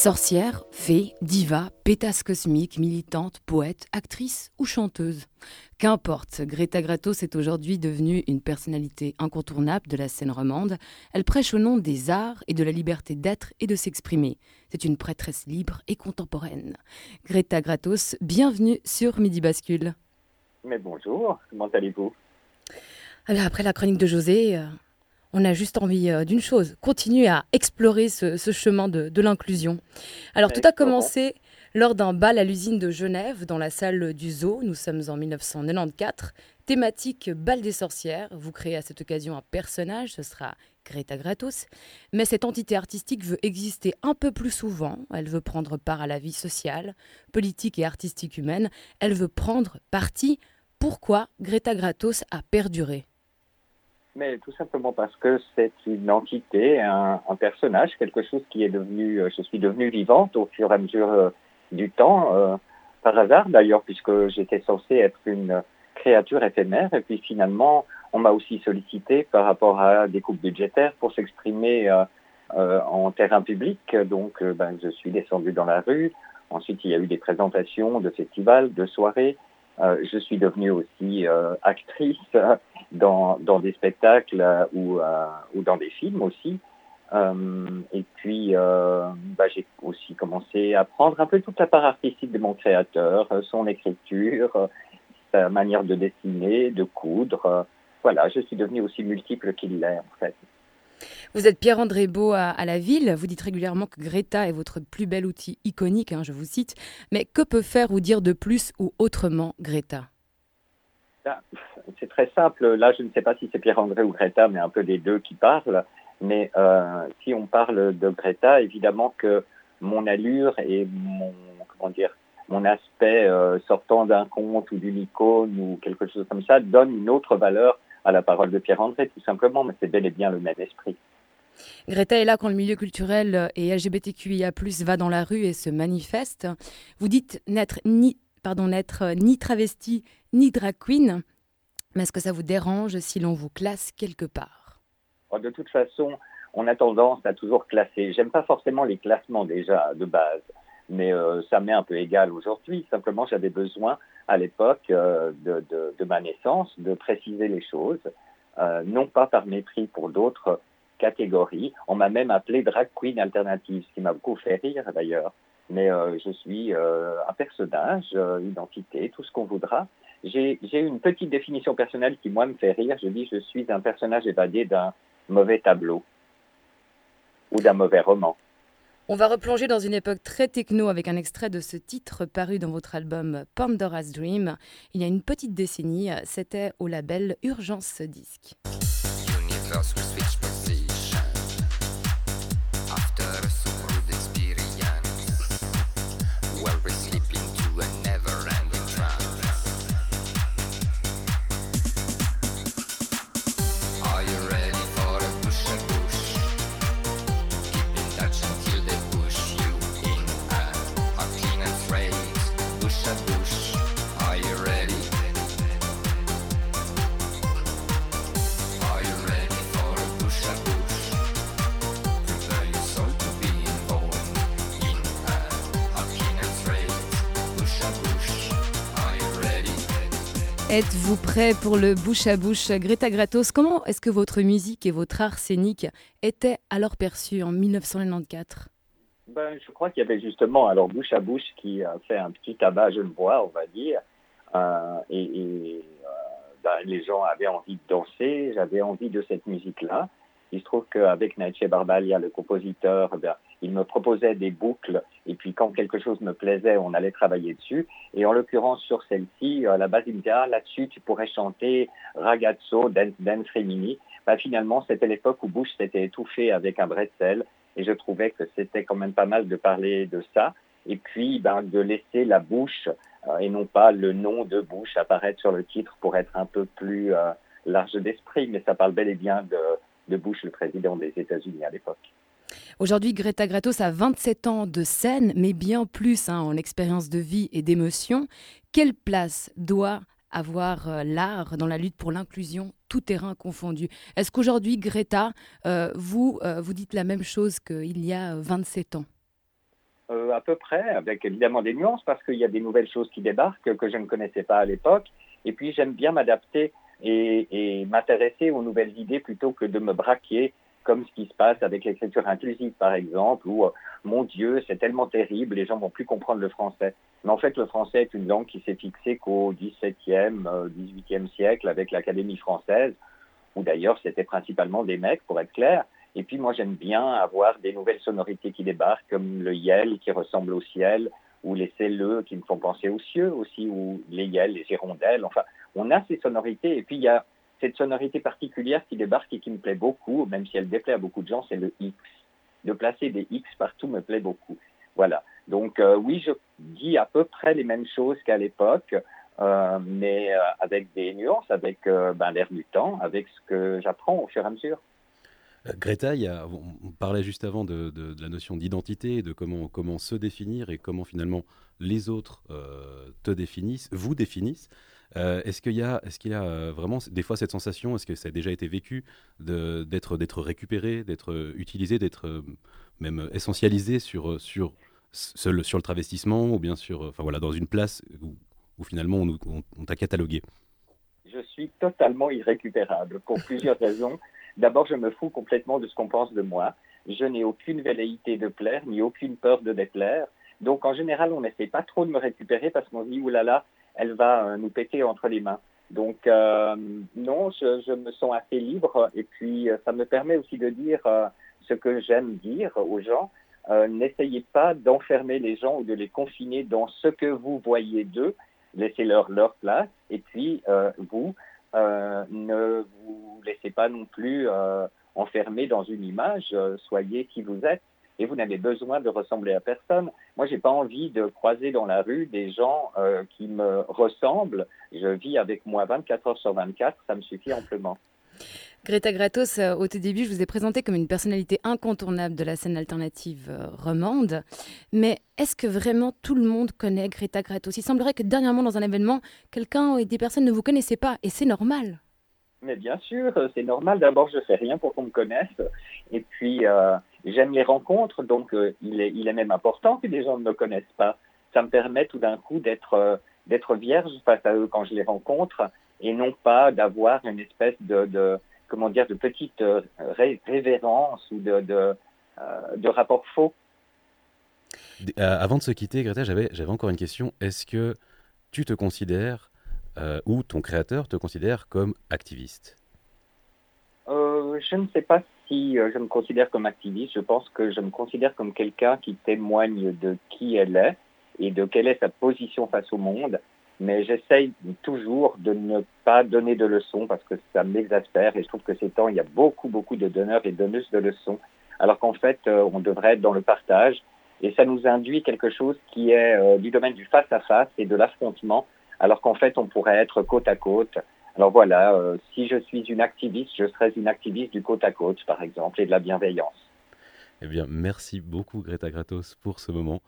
Sorcière, fée, diva, pétasse cosmique, militante, poète, actrice ou chanteuse. Qu'importe, Greta Gratos est aujourd'hui devenue une personnalité incontournable de la scène romande. Elle prêche au nom des arts et de la liberté d'être et de s'exprimer. C'est une prêtresse libre et contemporaine. Greta Gratos, bienvenue sur Midi Bascule. Mais bonjour, comment allez-vous? Alors après la chronique de José, euh, on a juste envie euh, d'une chose, continuer à explorer ce, chemin de, l'inclusion. Alors tout a commencé lors d'un bal à l'usine de Genève dans la salle du zoo. Nous sommes en 1994. Thématique bal des sorcières. Vous créez à cette occasion un personnage, ce sera Greta Gratos. Mais cette entité artistique veut exister un peu plus souvent. Elle veut prendre part à la vie sociale, politique et artistique humaine. Elle veut prendre parti. Pourquoi Greta Gratos a perduré? Mais tout simplement parce que c'est une entité, un, personnage, quelque chose qui est devenu, euh, je suis devenue vivante au fur et à mesure euh, du temps, euh, par hasard d'ailleurs, puisque j'étais censée être une créature éphémère, et puis finalement, on m'a aussi sollicité par rapport à des coupes budgétaires pour s'exprimer en terrain public, donc ben, je suis descendu dans la rue, ensuite il y a eu des présentations de festivals, de soirées, je suis devenue aussi actrice dans, des spectacles euh, ou, euh, ou dans des films aussi. Euh, et puis, bah, j'ai aussi commencé à prendre un peu toute la part artistique de mon créateur, son écriture, sa manière de dessiner, de coudre. voilà, je suis devenu aussi multiple qu'il l'est en fait. Vous êtes Pierre-André Beau à, la ville. Vous dites régulièrement que Greta est votre plus bel outil iconique, hein, je vous cite. Mais que peut faire ou dire de plus ou autrement Greta? C'est très simple. Là, je ne sais pas si c'est Pierre-André ou Greta, mais un peu les deux qui parlent. Mais euh, si on parle de Greta, évidemment que mon allure et mon comment dire mon aspect euh, sortant d'un conte ou d'une icône ou quelque chose comme ça donne une autre valeur à la parole de Pierre-André, tout simplement, mais c'est bel et bien le même esprit. Greta est là quand le milieu culturel et LGBTQIA+ va dans la rue et se manifeste. Vous dites n'être ni pardon n'être ni travesti ni drag queen, mais est-ce que ça vous dérange si l'on vous classe quelque part? Oh, De toute façon, on a tendance à toujours classer. J'aime pas forcément les classements déjà de base, mais euh, ça m'est un peu égal aujourd'hui. Simplement, j'avais besoin à l'époque euh, de, ma naissance de préciser les choses, euh, non pas par mépris pour d'autres catégories. On m'a même appelé drag queen alternative, ce qui m'a beaucoup fait rire d'ailleurs. Mais je suis un personnage, identité, tout ce qu'on voudra j'ai une petite définition personnelle qui, moi, me fait rire. Je dis, je suis un personnage évadé d'un mauvais tableau ou d'un mauvais roman. On va replonger dans une époque très techno avec un extrait de ce titre paru dans votre album Pandora's Dream. Il y a une petite décennie, c'était au label Urgence Disque. Êtes-vous prêt pour le bouche à bouche Greta Gratos? Comment est-ce que votre musique et votre art scénique étaient alors perçus en 1994 ben, Je crois qu'il y avait justement alors bouche à bouche qui a fait un petit tabac bois, on va dire. Euh, et, euh, ben, les gens avaient envie de danser, j'avais envie de cette musique-là. Il se trouve qu'avec Naïche Barbalia, le compositeur, ben, il me proposait des boucles et puis quand quelque chose me plaisait, on allait travailler dessus. Et en l'occurrence sur celle-ci, à la base, il me ah, là-dessus, tu pourrais chanter ragazzo, dance, dance. Bah, finalement, c'était l'époque où Bush s'était étouffé avec un bretzel et je trouvais que c'était quand même pas mal de parler de ça. Et puis, ben, de laisser la bouche euh, et non pas le nom de Bush apparaître sur le titre pour être un peu plus euh, large d'esprit. Mais ça parle bel et bien de Bush, le président des États-Unis à l'époque. Aujourd'hui, Greta Gratos a 27 ans de scène, mais bien plus hein, en expérience de vie et d'émotion. Quelle place doit avoir euh, l'art dans la lutte pour l'inclusion, tout terrain confondu? Est-ce qu'aujourd'hui, Greta, euh, vous, euh, vous dites la même chose qu'il y a 27 ans? À peu près, avec évidemment des nuances, parce qu'il y a des nouvelles choses qui débarquent que je ne connaissais pas à l'époque. Et puis j'aime bien m'adapter et m'intéresser aux nouvelles idées plutôt que de me braquer comme ce qui se passe avec l'écriture inclusive, par exemple, où, euh, mon Dieu, c'est tellement terrible, les gens vont plus comprendre le français. Mais en fait, le français est une langue qui s'est fixée qu'au XVIIe, euh, XVIIIe siècle avec l'Académie française, où d'ailleurs c'était principalement des mecs, pour être clair. Et puis moi, j'aime bien avoir des nouvelles sonorités qui débarquent, comme le yel qui ressemble au ciel, ou les celleux qui me font penser aux cieux aussi, ou les yel, les hirondelles. Enfin, on a ces sonorités. Et puis il y a cette sonorité particulière qui débarque et qui me plaît beaucoup, même si elle déplaît à beaucoup de gens, c'est le X. De placer des X partout me plaît beaucoup. Voilà. Donc euh, oui, je dis à peu près les mêmes choses qu'à l'époque, euh, mais euh, avec des nuances, avec ben, l'air du temps, avec ce que j'apprends au fur et à mesure. Greta, on parlait juste avant de, la notion d'identité, de comment, comment se définir et comment finalement les autres te définissent, vous définissent. Euh, est-ce qu'il y a, euh, vraiment des fois cette sensation, est-ce que ça a déjà été vécu d'être, d'être récupéré, d'être utilisé, d'être euh, même essentialisé sur, le, travestissement ou bien sur, enfin voilà, dans une place où, finalement on, on, t'a catalogué? Je suis totalement irrécupérable pour plusieurs raisons. D'abord, je me fous complètement de ce qu'on pense de moi. Je n'ai aucune velléité de plaire, ni aucune peur de déplaire. Donc, en général, on n'essaie pas trop de me récupérer parce qu'on se dit, oulala, elle va euh, nous péter entre les mains. Donc, euh, non, je, me sens assez libre et puis euh, ça me permet aussi de dire ce que j'aime dire aux gens. N'essayez pas d'enfermer les gens ou de les confiner dans ce que vous voyez d'eux. Laissez-leur leur place et puis vous, ne vous laissez pas non plus enfermer dans une image, soyez qui vous êtes et vous n'avez besoin de ressembler à personne. Moi, j'ai pas envie de croiser dans la rue des gens euh, qui me ressemblent. Je vis avec moi 24 heures sur 24, ça me suffit amplement. Greta Gratos, euh, au tout début, je vous ai présenté comme une personnalité incontournable de la scène alternative euh, romande. Mais est-ce que vraiment tout le monde connaît Greta Gratos? Il semblerait que dernièrement, dans un événement, quelqu'un et des personnes ne vous connaissaient pas, et c'est normal. Mais bien sûr, c'est normal. D'abord, je fais rien pour qu'on me connaisse. Et puis, euh, j'aime les rencontres, donc euh, il, est, il est même important que des gens ne me connaissent pas. Ça me permet tout d'un coup d'être euh, d'être vierge face à eux quand je les rencontre, et non pas d'avoir une espèce de, de comment dire de petite euh, ré révérence ou de de, de rapport faux. Avant de se quitter, Greta, j'avais j'avais encore une question. Est-ce que tu te considères euh, ou ton créateur te considère comme activiste? Euh, Je ne sais pas si euh, je me considère comme activiste. Je pense que je me considère comme quelqu'un qui témoigne de qui elle est et de quelle est sa position face au monde. Mais j'essaye toujours de ne pas donner de leçons parce que ça m'exaspère et je trouve que ces temps, il y a beaucoup, beaucoup de donneurs et donneuses de leçons. Alors qu'en fait, euh, on devrait être dans le partage et ça nous induit quelque chose qui est euh, du domaine du face à face et de l'affrontement alors qu'en fait, on pourrait être côte à côte. Alors voilà, euh, si je suis une activiste, je serais une activiste du côte à côte, par exemple, et de la bienveillance. Eh bien, merci beaucoup, Greta Gratos, pour ce moment.